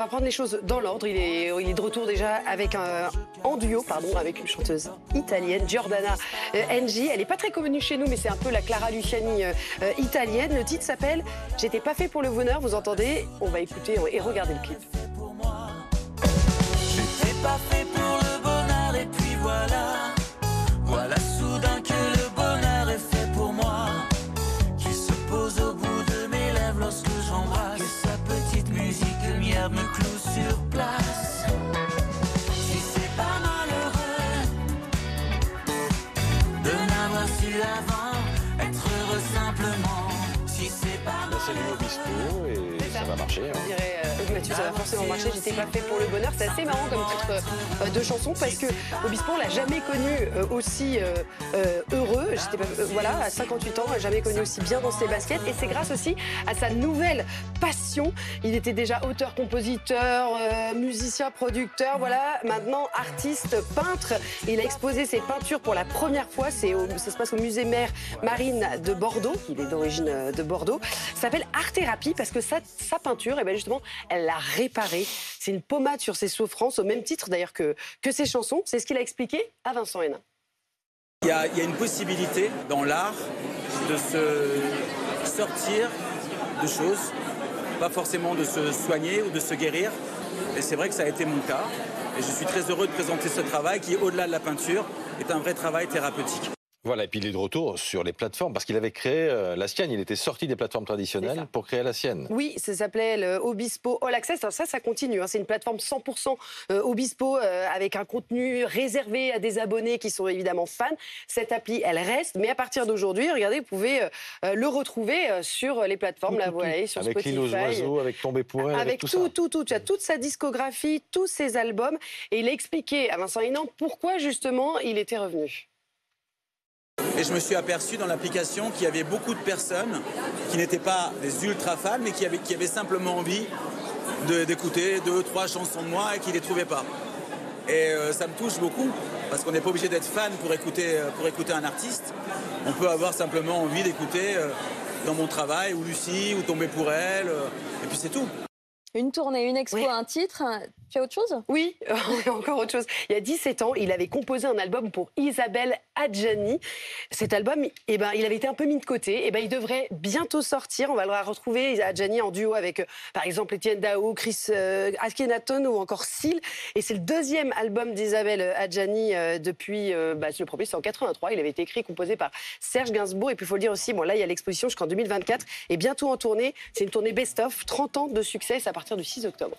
On va prendre les choses dans l'ordre. Il est, de retour déjà avec un, en duo pardon, avec une chanteuse italienne, Giordana euh, Engie. Elle n'est pas très connue chez nous, mais c'est un peu la Clara Luciani euh, euh, italienne. Le titre s'appelle J'étais pas fait pour le bonheur. Vous entendez? On va écouter et regarder le clip. Être heureux simplement. Si c'est pas c'est nouveau Obispo et ça va marcher. hein. On dirait, euh, Mathieu, ça va forcément marcher. J'étais pas fait pour le bonheur. C'est assez marrant comme titre euh, de chanson parce que Obispo, on l'a jamais connu euh, aussi euh, euh, heureux. J'étais pas, euh, voilà, à 58 ans, jamais connu aussi bien dans ses baskets. Et c'est grâce aussi à sa nouvelle passion. Il était déjà auteur, compositeur, euh, musicien, producteur. Voilà, maintenant artiste, peintre. Il a exposé ses peintures pour la première fois. C'est ça se passe au musée Mère Marine de Bordeaux. Il est d'origine euh, de Bordeaux. Ça s'appelle Art Thérapie parce que sa, peinture, et ben justement, elle l'a réparée. C'est une pommade sur ses souffrances, au même titre d'ailleurs que, que ses chansons. C'est ce qu'il a expliqué à Vincent Hénin. Il y a une possibilité dans l'art de se sortir de choses, pas forcément de se soigner ou de se guérir. Et c'est vrai que ça a été mon cas. Et je suis très heureux de présenter ce travail qui, au-delà de la peinture, est un vrai travail thérapeutique. Voilà, et puis il est de retour sur les plateformes parce qu'il avait créé euh, la sienne. Il était sorti des plateformes traditionnelles pour créer la sienne. Oui, ça s'appelait le Obispo All Access. Alors ça, ça continue. hein. C'est une plateforme 100% euh, Obispo euh, avec un contenu réservé à des abonnés qui sont évidemment fans. Cette appli, elle reste, mais à partir d'aujourd'hui, regardez, vous pouvez le retrouver sur les plateformes. Là, vous voyez, sur Avec Spotify. aux oiseaux, avec Tombé pour elle, avec, Avec tout, tout, ça. tout, tout, Tu as toute sa discographie, tous ses albums. Et il a expliqué à Vincent Hénan pourquoi justement il était revenu. Et je me suis aperçu dans l'application qu'il y avait beaucoup de personnes qui n'étaient pas des ultra fans, mais qui avaient, simplement envie d'écouter deux, trois chansons de moi et qui ne les trouvaient pas. Et euh, ça me touche beaucoup, parce qu'on n'est pas obligé d'être fan pour écouter, euh, un artiste. On peut avoir simplement envie d'écouter euh, dans mon travail, ou Lucie, ou Tomber pour elle, et puis c'est tout. Une tournée, une expo, un titre. Tu as autre chose? Oui, encore autre chose. Il y a 17 ans, il avait composé un album pour Isabelle Adjani. Cet album, eh ben, il avait été un peu mis de côté. Eh ben, il devrait bientôt sortir. On va le retrouver, Adjani, en duo avec, euh, par exemple, Étienne Dao, Chris euh, Akhenaton ou encore Seal. Et c'est le deuxième album d'Isabelle Adjani euh, depuis, euh, bah, le premier, c'est en 83. Il avait été écrit composé par Serge Gainsbourg. Et puis, il faut le dire aussi, bon, là, il y a l'exposition jusqu'en 2024. Et bientôt en tournée. C'est une tournée best-of, 30 ans de succès. Partir du 6 octobre.